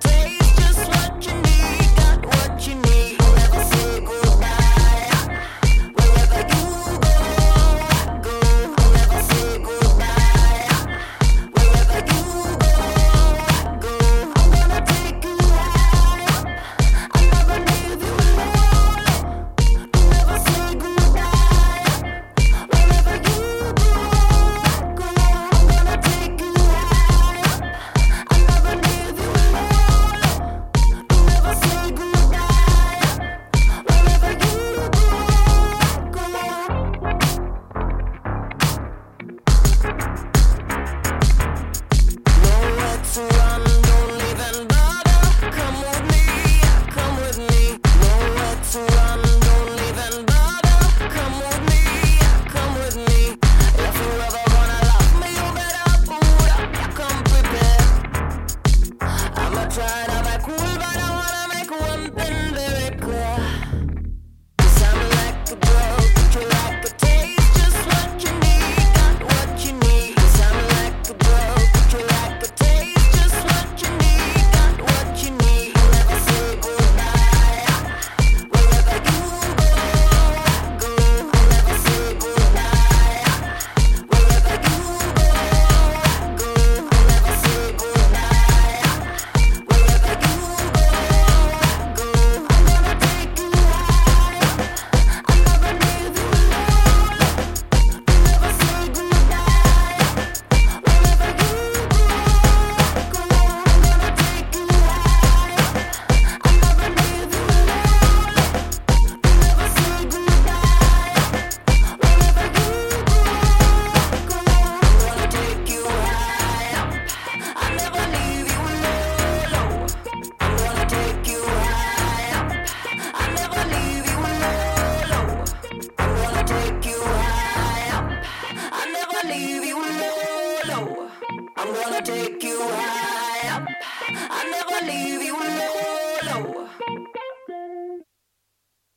take you up. I never leave you alone.